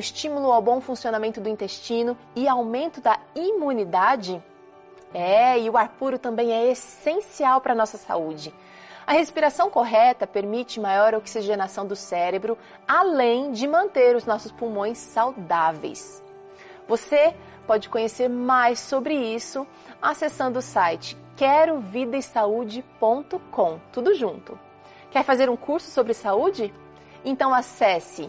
estímulo ao bom funcionamento do intestino e aumento da imunidade? É, e o ar puro também é essencial para a nossa saúde. A respiração correta permite maior oxigenação do cérebro, além de manter os nossos pulmões saudáveis. Você pode conhecer mais sobre isso acessando o site querovidaesaude.com, tudo junto. Quer fazer um curso sobre saúde? Então acesse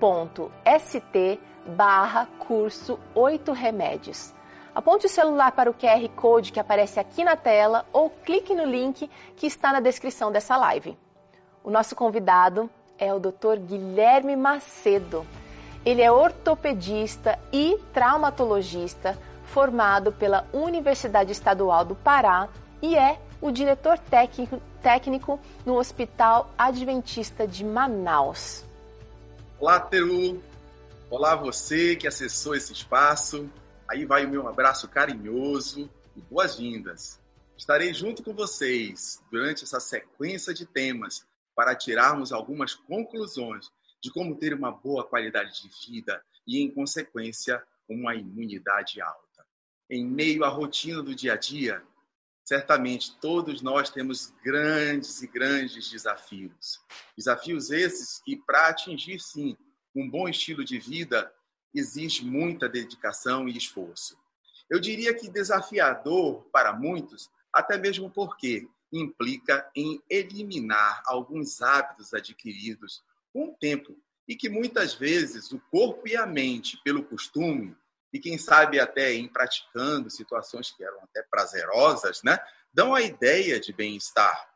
adv.st barra curso 8 remédios. Aponte o celular para o QR Code que aparece aqui na tela ou clique no link que está na descrição dessa live. O nosso convidado é o Dr. Guilherme Macedo. Ele é ortopedista e traumatologista formado pela Universidade Estadual do Pará e é o diretor técnico, técnico no Hospital Adventista de Manaus. Olá, Teru. Olá, você que acessou esse espaço. Aí vai o meu abraço carinhoso e boas-vindas. Estarei junto com vocês durante essa sequência de temas para tirarmos algumas conclusões de como ter uma boa qualidade de vida e, em consequência, uma imunidade alta. Em meio à rotina do dia a dia, certamente todos nós temos grandes e grandes desafios. Desafios esses que, para atingir, sim, um bom estilo de vida, exige muita dedicação e esforço. Eu diria que desafiador para muitos, até mesmo porque implica em eliminar alguns hábitos adquiridos com o tempo e que muitas vezes o corpo e a mente, pelo costume, e quem sabe até em praticando situações que eram até prazerosas, né, dão a ideia de bem-estar.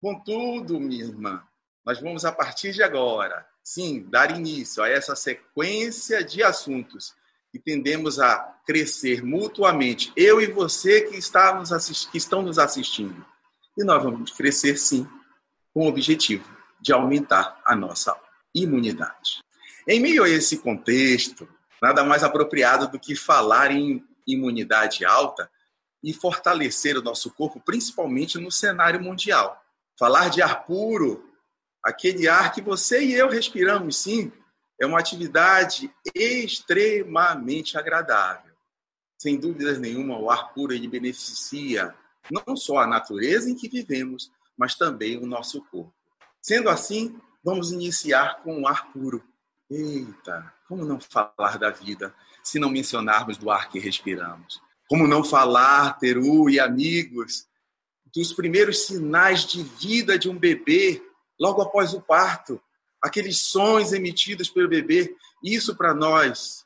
Contudo, minha irmã, nós vamos a partir de agora sim, dar início a essa sequência de assuntos e tendemos a crescer mutuamente, eu e você que, está nos assist... que estão nos assistindo. E nós vamos crescer, sim, com o objetivo de aumentar a nossa imunidade. Em meio a esse contexto, nada mais apropriado do que falar em imunidade alta e fortalecer o nosso corpo, principalmente no cenário mundial. Falar de ar puro Aquele ar que você e eu respiramos, sim, é uma atividade extremamente agradável. Sem dúvida nenhuma, o ar puro ele beneficia não só a natureza em que vivemos, mas também o nosso corpo. Sendo assim, vamos iniciar com o ar puro. Eita, como não falar da vida se não mencionarmos do ar que respiramos? Como não falar, Teru e amigos, dos primeiros sinais de vida de um bebê logo após o parto, aqueles sons emitidos pelo bebê, isso para nós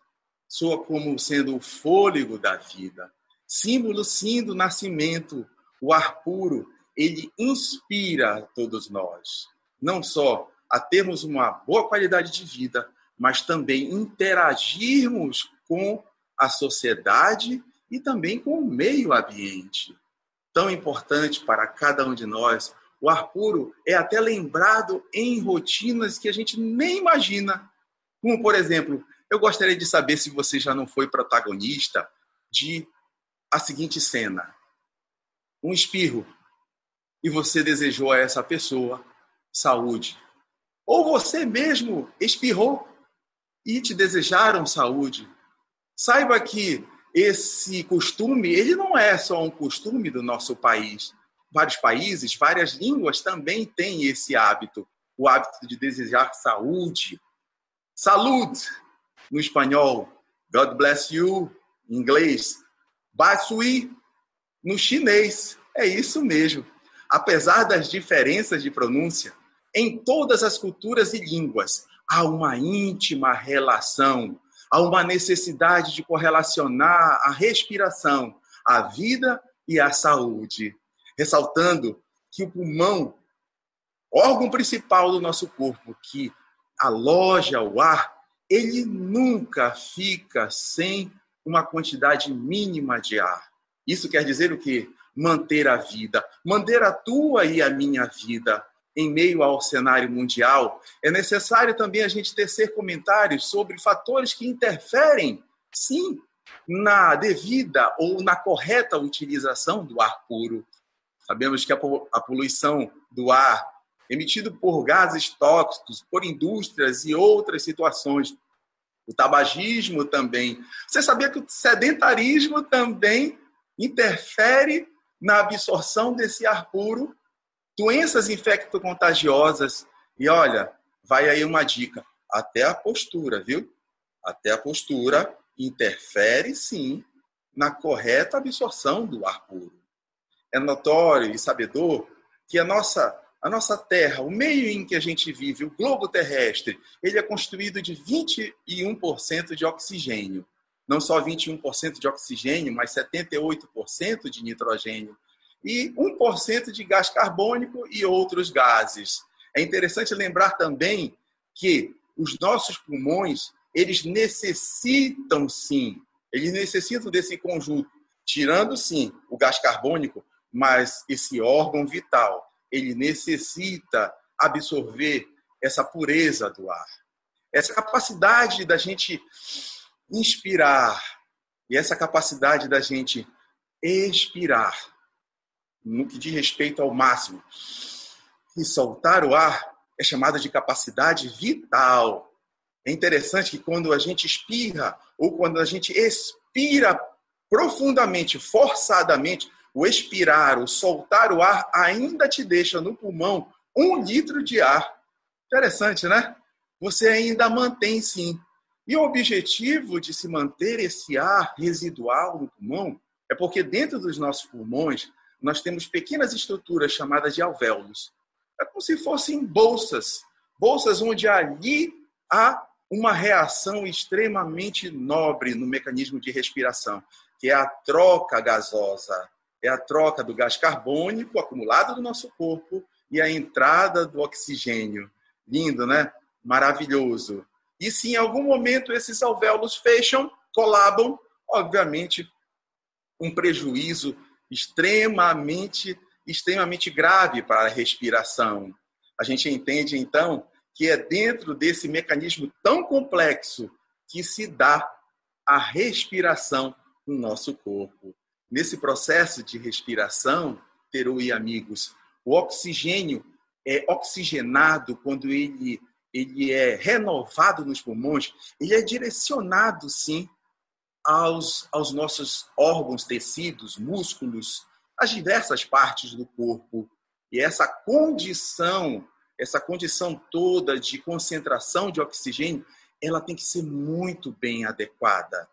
soa como sendo o fôlego da vida, símbolo sim do nascimento, o ar puro, ele inspira todos nós, não só a termos uma boa qualidade de vida, mas também interagirmos com a sociedade e também com o meio ambiente. Tão importante para cada um de nós o ar puro é até lembrado em rotinas que a gente nem imagina. Como, por exemplo, eu gostaria de saber se você já não foi protagonista de a seguinte cena: um espirro e você desejou a essa pessoa saúde. Ou você mesmo espirrou e te desejaram saúde. Saiba que esse costume, ele não é só um costume do nosso país vários países, várias línguas também têm esse hábito, o hábito de desejar saúde. Saúde no espanhol, God bless you em inglês, Basui no chinês. É isso mesmo. Apesar das diferenças de pronúncia, em todas as culturas e línguas há uma íntima relação, há uma necessidade de correlacionar a respiração, a vida e a saúde ressaltando que o pulmão, órgão principal do nosso corpo, que aloja o ar, ele nunca fica sem uma quantidade mínima de ar. Isso quer dizer o quê? Manter a vida, manter a tua e a minha vida em meio ao cenário mundial. É necessário também a gente tecer comentários sobre fatores que interferem, sim, na devida ou na correta utilização do ar puro. Sabemos que a poluição do ar emitido por gases tóxicos, por indústrias e outras situações. O tabagismo também. Você sabia que o sedentarismo também interfere na absorção desse ar puro? Doenças infectocontagiosas. E olha, vai aí uma dica: até a postura, viu? Até a postura interfere sim na correta absorção do ar puro. É notório e sabedor que a nossa a nossa Terra, o meio em que a gente vive, o globo terrestre, ele é construído de 21% de oxigênio. Não só 21% de oxigênio, mas 78% de nitrogênio. E 1% de gás carbônico e outros gases. É interessante lembrar também que os nossos pulmões, eles necessitam sim, eles necessitam desse conjunto, tirando sim o gás carbônico, mas esse órgão vital, ele necessita absorver essa pureza do ar. Essa capacidade da gente inspirar e essa capacidade da gente expirar, no que diz respeito ao máximo, e soltar o ar é chamada de capacidade vital. É interessante que quando a gente espirra ou quando a gente expira profundamente, forçadamente, o expirar, o soltar o ar ainda te deixa no pulmão um litro de ar. Interessante, né? Você ainda mantém sim. E o objetivo de se manter esse ar residual no pulmão é porque dentro dos nossos pulmões nós temos pequenas estruturas chamadas de alvéolos. É como se fossem bolsas, bolsas onde ali há uma reação extremamente nobre no mecanismo de respiração, que é a troca gasosa é a troca do gás carbônico acumulado do nosso corpo e a entrada do oxigênio. Lindo, né? Maravilhoso. E se em algum momento esses alvéolos fecham, colabam, obviamente, um prejuízo extremamente, extremamente grave para a respiração. A gente entende, então, que é dentro desse mecanismo tão complexo que se dá a respiração no nosso corpo. Nesse processo de respiração, Teru e amigos, o oxigênio é oxigenado quando ele, ele é renovado nos pulmões, ele é direcionado, sim, aos, aos nossos órgãos, tecidos, músculos, às diversas partes do corpo. E essa condição, essa condição toda de concentração de oxigênio, ela tem que ser muito bem adequada.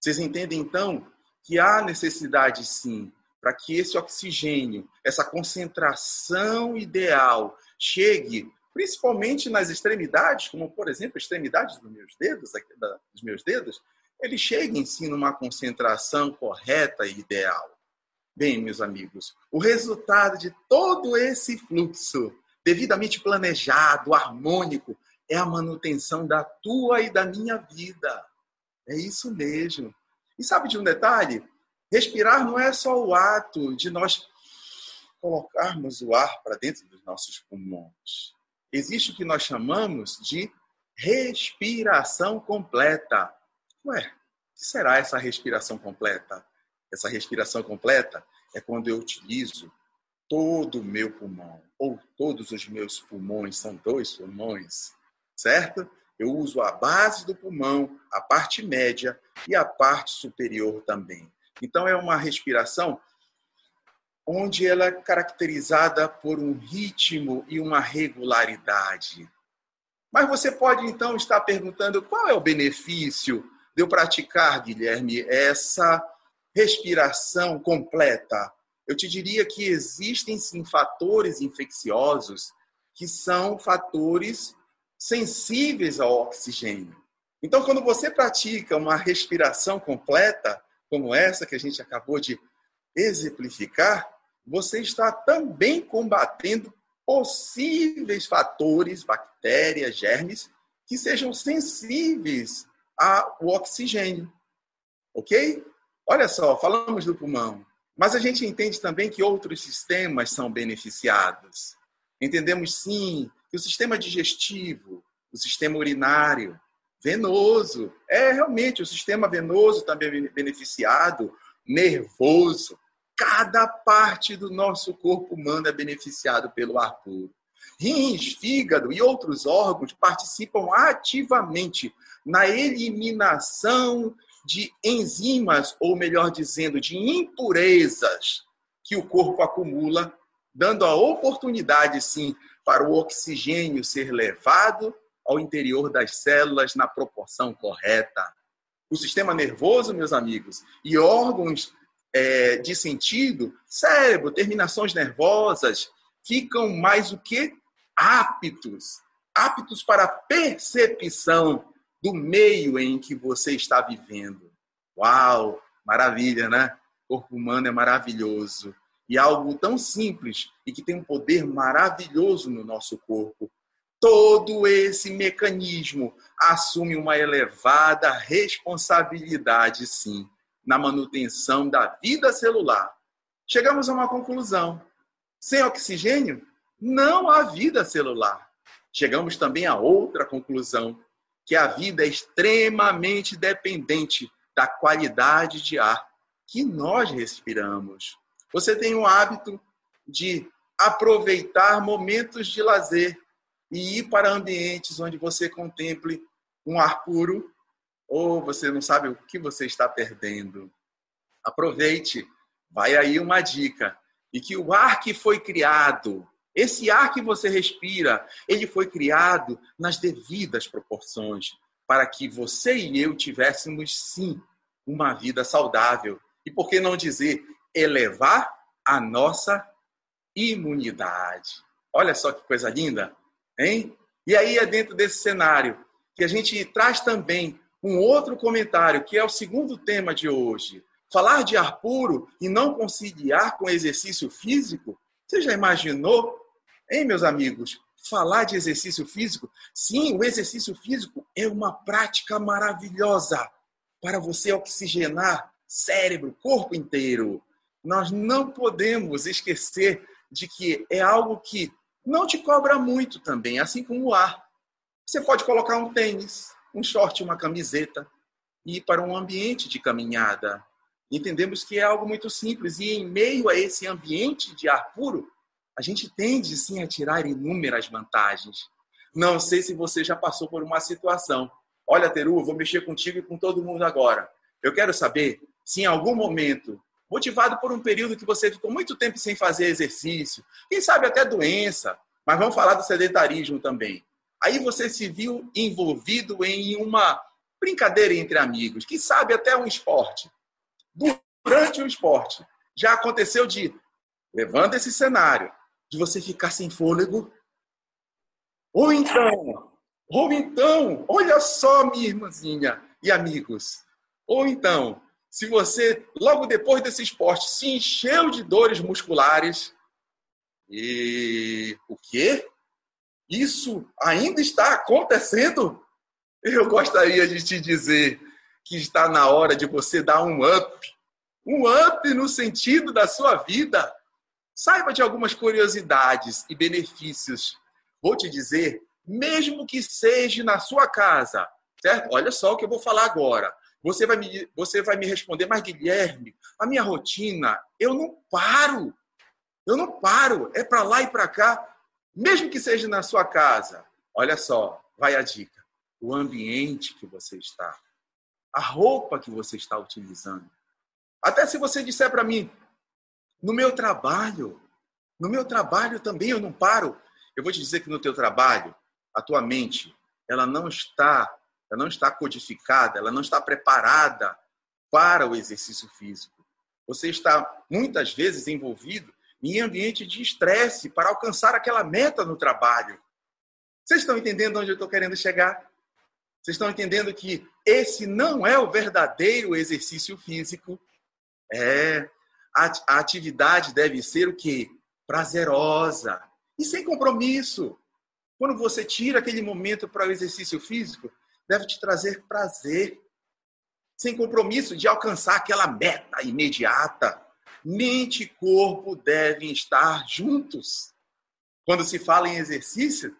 Vocês entendem, então, que há necessidade, sim, para que esse oxigênio, essa concentração ideal, chegue principalmente nas extremidades, como por exemplo, extremidades dos meus dedos, aqui, dos meus dedos, ele chegue sim numa concentração correta e ideal. Bem, meus amigos, o resultado de todo esse fluxo devidamente planejado, harmônico, é a manutenção da tua e da minha vida. É isso mesmo. E sabe de um detalhe? Respirar não é só o ato de nós colocarmos o ar para dentro dos nossos pulmões. Existe o que nós chamamos de respiração completa. Ué, o que será essa respiração completa? Essa respiração completa é quando eu utilizo todo o meu pulmão, ou todos os meus pulmões, são dois pulmões, certo? eu uso a base do pulmão, a parte média e a parte superior também. Então, é uma respiração onde ela é caracterizada por um ritmo e uma regularidade. Mas você pode então estar perguntando qual é o benefício de eu praticar, Guilherme, essa respiração completa. Eu te diria que existem sim fatores infecciosos que são fatores sensíveis ao oxigênio. Então, quando você pratica uma respiração completa, como essa que a gente acabou de exemplificar, você está também combatendo possíveis fatores, bactérias, germes, que sejam sensíveis ao oxigênio. Ok? Olha só, falamos do pulmão, mas a gente entende também que outros sistemas são beneficiados. Entendemos sim que o sistema digestivo, o sistema urinário, venoso, é realmente o sistema venoso também beneficiado, nervoso. Cada parte do nosso corpo humano é beneficiado pelo ar puro. Rins, fígado e outros órgãos participam ativamente na eliminação de enzimas, ou melhor dizendo, de impurezas que o corpo acumula, dando a oportunidade, sim, para o oxigênio ser levado ao interior das células na proporção correta. O sistema nervoso, meus amigos, e órgãos é, de sentido, cérebro, terminações nervosas, ficam mais o que aptos, aptos para a percepção do meio em que você está vivendo. Uau, maravilha, né? O corpo humano é maravilhoso. E algo tão simples e que tem um poder maravilhoso no nosso corpo. Todo esse mecanismo assume uma elevada responsabilidade, sim, na manutenção da vida celular. Chegamos a uma conclusão. Sem oxigênio, não há vida celular. Chegamos também a outra conclusão, que a vida é extremamente dependente da qualidade de ar que nós respiramos. Você tem o hábito de aproveitar momentos de lazer e ir para ambientes onde você contemple um ar puro ou você não sabe o que você está perdendo. Aproveite, vai aí uma dica. E que o ar que foi criado, esse ar que você respira, ele foi criado nas devidas proporções, para que você e eu tivéssemos, sim, uma vida saudável. E por que não dizer elevar a nossa imunidade? Olha só que coisa linda, hein? E aí é dentro desse cenário que a gente traz também um outro comentário, que é o segundo tema de hoje. Falar de ar puro e não conciliar com exercício físico? Você já imaginou? Hein, meus amigos? Falar de exercício físico? Sim, o exercício físico é uma prática maravilhosa para você oxigenar cérebro, corpo inteiro. Nós não podemos esquecer de que é algo que não te cobra muito também, assim como o ar. Você pode colocar um tênis, um short, uma camiseta e ir para um ambiente de caminhada. Entendemos que é algo muito simples e em meio a esse ambiente de ar puro, a gente tende sim a tirar inúmeras vantagens. Não sei se você já passou por uma situação. Olha, Teru, vou mexer contigo e com todo mundo agora. Eu quero saber se em algum momento, motivado por um período que você ficou muito tempo sem fazer exercício, quem sabe até doença, mas vamos falar do sedentarismo também. Aí você se viu envolvido em uma brincadeira entre amigos, que sabe até um esporte. Durante o esporte, já aconteceu de, levando esse cenário, de você ficar sem fôlego. Ou então, ou então, olha só, minha irmãzinha e amigos. Ou então, se você, logo depois desse esporte, se encheu de dores musculares, e o quê? Isso ainda está acontecendo? Eu gostaria de te dizer que está na hora de você dar um up. Um up no sentido da sua vida. Saiba de algumas curiosidades e benefícios. Vou te dizer, mesmo que seja na sua casa, certo? Olha só o que eu vou falar agora. Você vai me, você vai me responder, mas Guilherme, a minha rotina, eu não paro. Eu não paro. É para lá e para cá. Mesmo que seja na sua casa, olha só, vai a dica. O ambiente que você está, a roupa que você está utilizando. Até se você disser para mim, no meu trabalho, no meu trabalho também eu não paro. Eu vou te dizer que no teu trabalho, a tua mente, ela não está, ela não está codificada, ela não está preparada para o exercício físico. Você está muitas vezes envolvido em ambiente de estresse para alcançar aquela meta no trabalho. Vocês estão entendendo onde eu estou querendo chegar? Vocês estão entendendo que esse não é o verdadeiro exercício físico? É. A atividade deve ser o quê? Prazerosa e sem compromisso. Quando você tira aquele momento para o exercício físico, deve te trazer prazer, sem compromisso de alcançar aquela meta imediata. Mente e corpo devem estar juntos. Quando se fala em exercício,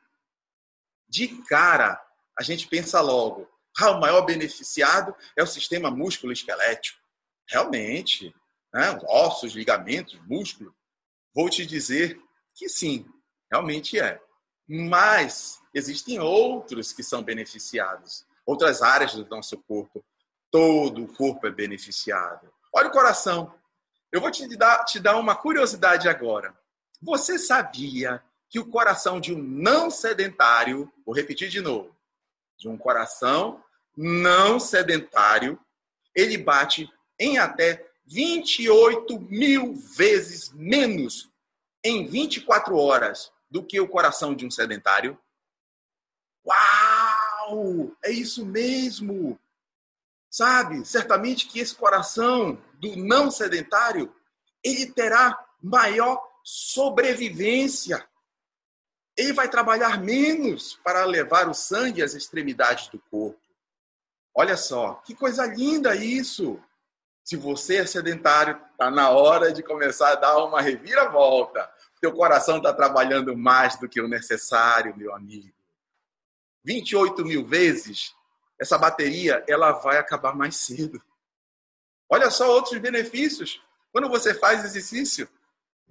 de cara, a gente pensa logo, ah, o maior beneficiado é o sistema músculo-esquelético. Realmente, né? ossos, ligamentos, músculo. Vou te dizer que sim, realmente é. Mas existem outros que são beneficiados, outras áreas do nosso corpo. Todo o corpo é beneficiado. Olha o coração. Eu vou te dar, te dar uma curiosidade agora. Você sabia que o coração de um não sedentário, vou repetir de novo, de um coração não sedentário, ele bate em até 28 mil vezes menos em 24 horas do que o coração de um sedentário? Uau! É isso mesmo! Sabe, certamente que esse coração do não sedentário, ele terá maior sobrevivência. Ele vai trabalhar menos para levar o sangue às extremidades do corpo. Olha só, que coisa linda isso! Se você é sedentário, está na hora de começar a dar uma reviravolta. Teu coração está trabalhando mais do que o necessário, meu amigo. 28 mil vezes, essa bateria ela vai acabar mais cedo. Olha só outros benefícios. Quando você faz exercício,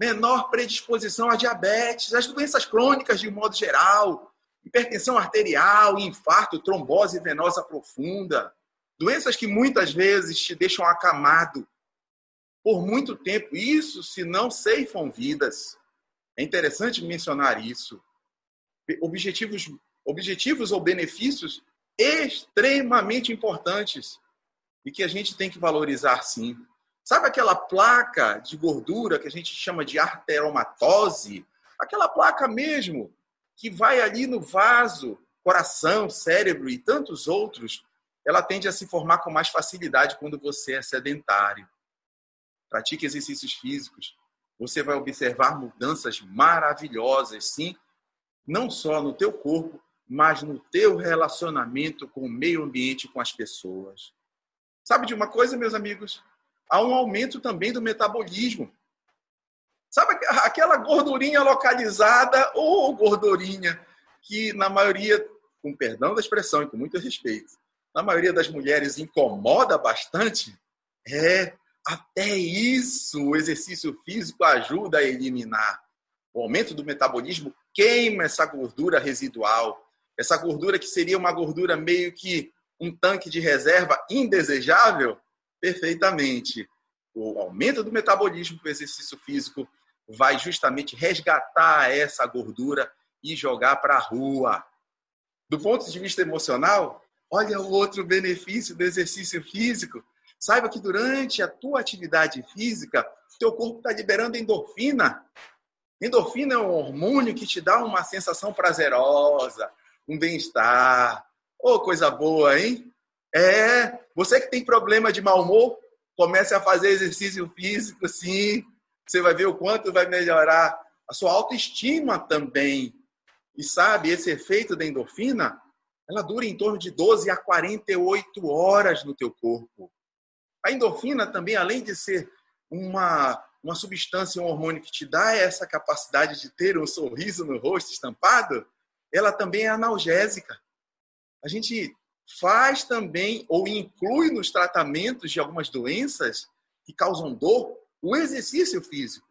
menor predisposição a diabetes, as doenças crônicas de modo geral, hipertensão arterial, infarto, trombose venosa profunda, doenças que muitas vezes te deixam acamado por muito tempo, isso se não ceifam vidas. É interessante mencionar isso. Objetivos, objetivos ou benefícios extremamente importantes e que a gente tem que valorizar sim. Sabe aquela placa de gordura que a gente chama de arteromatose? Aquela placa mesmo que vai ali no vaso, coração, cérebro e tantos outros, ela tende a se formar com mais facilidade quando você é sedentário. Pratique exercícios físicos. Você vai observar mudanças maravilhosas, sim, não só no teu corpo, mas no teu relacionamento com o meio ambiente, com as pessoas. Sabe de uma coisa, meus amigos? Há um aumento também do metabolismo. Sabe aquela gordurinha localizada ou gordurinha que, na maioria, com perdão da expressão e com muito respeito, na maioria das mulheres incomoda bastante? É, até isso o exercício físico ajuda a eliminar. O aumento do metabolismo queima essa gordura residual. Essa gordura que seria uma gordura meio que um tanque de reserva indesejável? Perfeitamente. O aumento do metabolismo com o exercício físico vai justamente resgatar essa gordura e jogar para a rua. Do ponto de vista emocional, olha o outro benefício do exercício físico. Saiba que durante a tua atividade física, teu corpo está liberando endorfina. Endorfina é um hormônio que te dá uma sensação prazerosa, um bem-estar. Ô, oh, coisa boa, hein? É, você que tem problema de mau humor, comece a fazer exercício físico, sim. Você vai ver o quanto vai melhorar a sua autoestima também. E sabe, esse efeito da endorfina, ela dura em torno de 12 a 48 horas no teu corpo. A endorfina também, além de ser uma, uma substância, um hormônio que te dá essa capacidade de ter um sorriso no rosto estampado, ela também é analgésica. A gente faz também ou inclui nos tratamentos de algumas doenças que causam dor o exercício físico.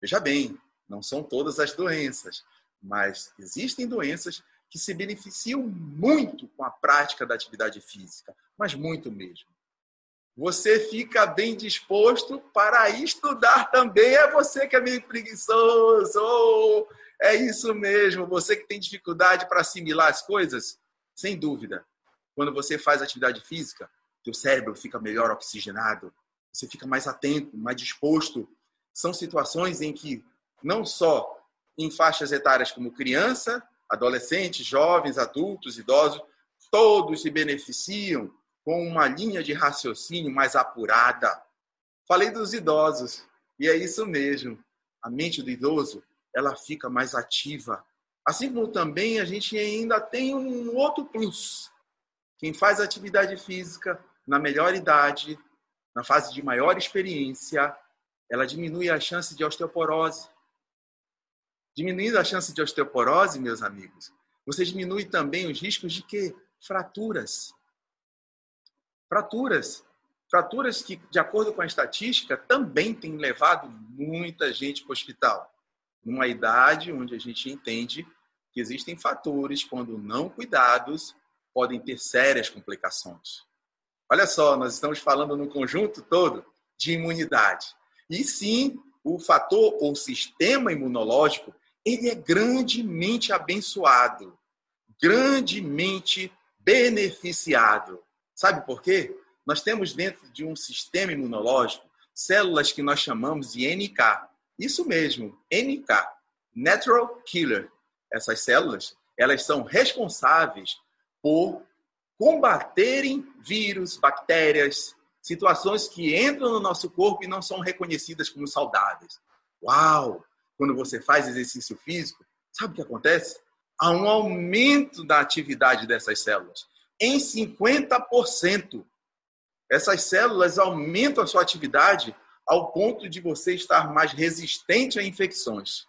Veja bem, não são todas as doenças, mas existem doenças que se beneficiam muito com a prática da atividade física, mas muito mesmo. Você fica bem disposto para estudar também. É você que é meio preguiçoso. É isso mesmo. Você que tem dificuldade para assimilar as coisas, sem dúvida. Quando você faz atividade física, teu cérebro fica melhor oxigenado, você fica mais atento, mais disposto. São situações em que, não só em faixas etárias como criança, adolescentes, jovens, adultos, idosos, todos se beneficiam com uma linha de raciocínio mais apurada. Falei dos idosos, e é isso mesmo. A mente do idoso, ela fica mais ativa. Assim como também a gente ainda tem um outro plus. Quem faz atividade física na melhor idade na fase de maior experiência, ela diminui a chance de osteoporose. Diminuindo a chance de osteoporose, meus amigos, você diminui também os riscos de que fraturas. Fraturas. Fraturas que, de acordo com a estatística, também têm levado muita gente para o hospital. Numa idade onde a gente entende que existem fatores, quando não cuidados, podem ter sérias complicações. Olha só, nós estamos falando no conjunto todo de imunidade. E sim, o fator ou sistema imunológico, ele é grandemente abençoado, grandemente beneficiado. Sabe por quê? Nós temos dentro de um sistema imunológico células que nós chamamos de NK. Isso mesmo, NK, Natural Killer. Essas células, elas são responsáveis por combaterem vírus, bactérias, situações que entram no nosso corpo e não são reconhecidas como saudáveis. Uau! Quando você faz exercício físico, sabe o que acontece? Há um aumento da atividade dessas células em 50%. Essas células aumentam a sua atividade ao ponto de você estar mais resistente a infecções.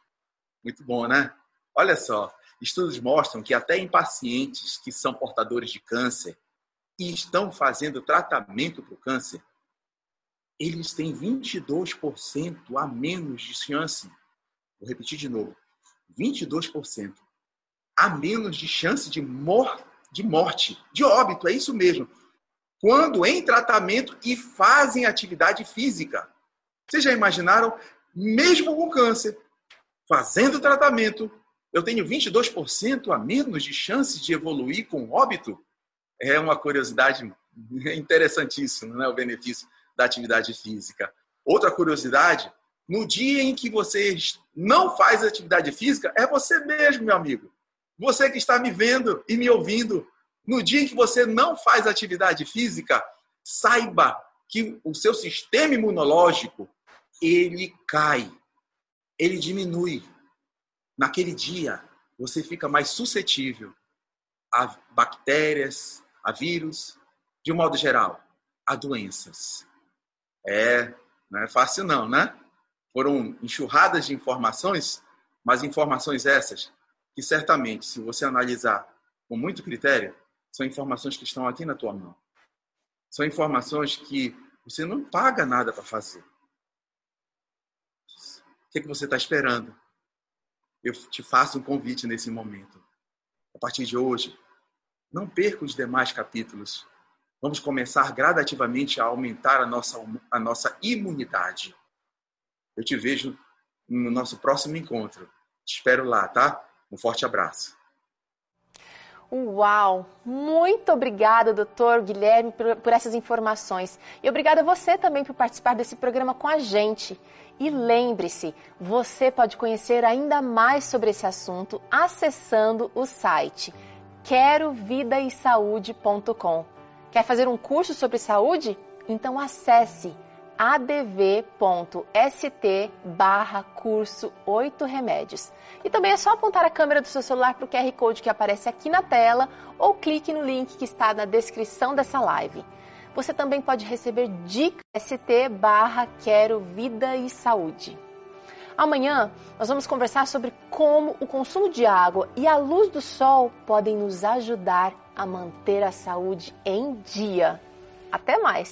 Muito bom, né? Olha só, estudos mostram que até em pacientes que são portadores de câncer, e estão fazendo tratamento para o câncer, eles têm 22% a menos de chance. Vou repetir de novo: 22% a menos de chance de, mor de morte, de óbito, é isso mesmo. Quando em tratamento e fazem atividade física. Vocês já imaginaram? Mesmo com câncer, fazendo tratamento, eu tenho 22% a menos de chances de evoluir com óbito? é uma curiosidade interessantíssima, né? o benefício da atividade física. Outra curiosidade, no dia em que você não faz atividade física, é você mesmo, meu amigo. Você que está me vendo e me ouvindo, no dia em que você não faz atividade física, saiba que o seu sistema imunológico ele cai, ele diminui. Naquele dia, você fica mais suscetível a bactérias, a vírus, de um modo geral, a doenças. É, não é fácil não, né? Foram enxurradas de informações, mas informações essas que certamente, se você analisar com muito critério, são informações que estão aqui na tua mão. São informações que você não paga nada para fazer. O que, é que você está esperando? Eu te faço um convite nesse momento. A partir de hoje, não perca os demais capítulos. Vamos começar gradativamente a aumentar a nossa, a nossa imunidade. Eu te vejo no nosso próximo encontro. Te espero lá, tá? Um forte abraço. Uau! Muito obrigada, doutor Guilherme, por, por, essas informações. E obrigada a você também por participar desse programa com a gente. E lembre-se, você pode conhecer ainda mais sobre esse assunto acessando o site querovidaesaude.com. Quer fazer um curso sobre saúde? Então acesse adv.st barra curso 8 remédios. E também é só apontar a câmera do seu celular para o QR Code que aparece aqui na tela ou clique no link que está na descrição dessa live. Você também pode receber dicas ST barra Quero Vida e Saúde. Amanhã nós vamos conversar sobre como o consumo de água e a luz do sol podem nos ajudar a manter a saúde em dia. Até mais!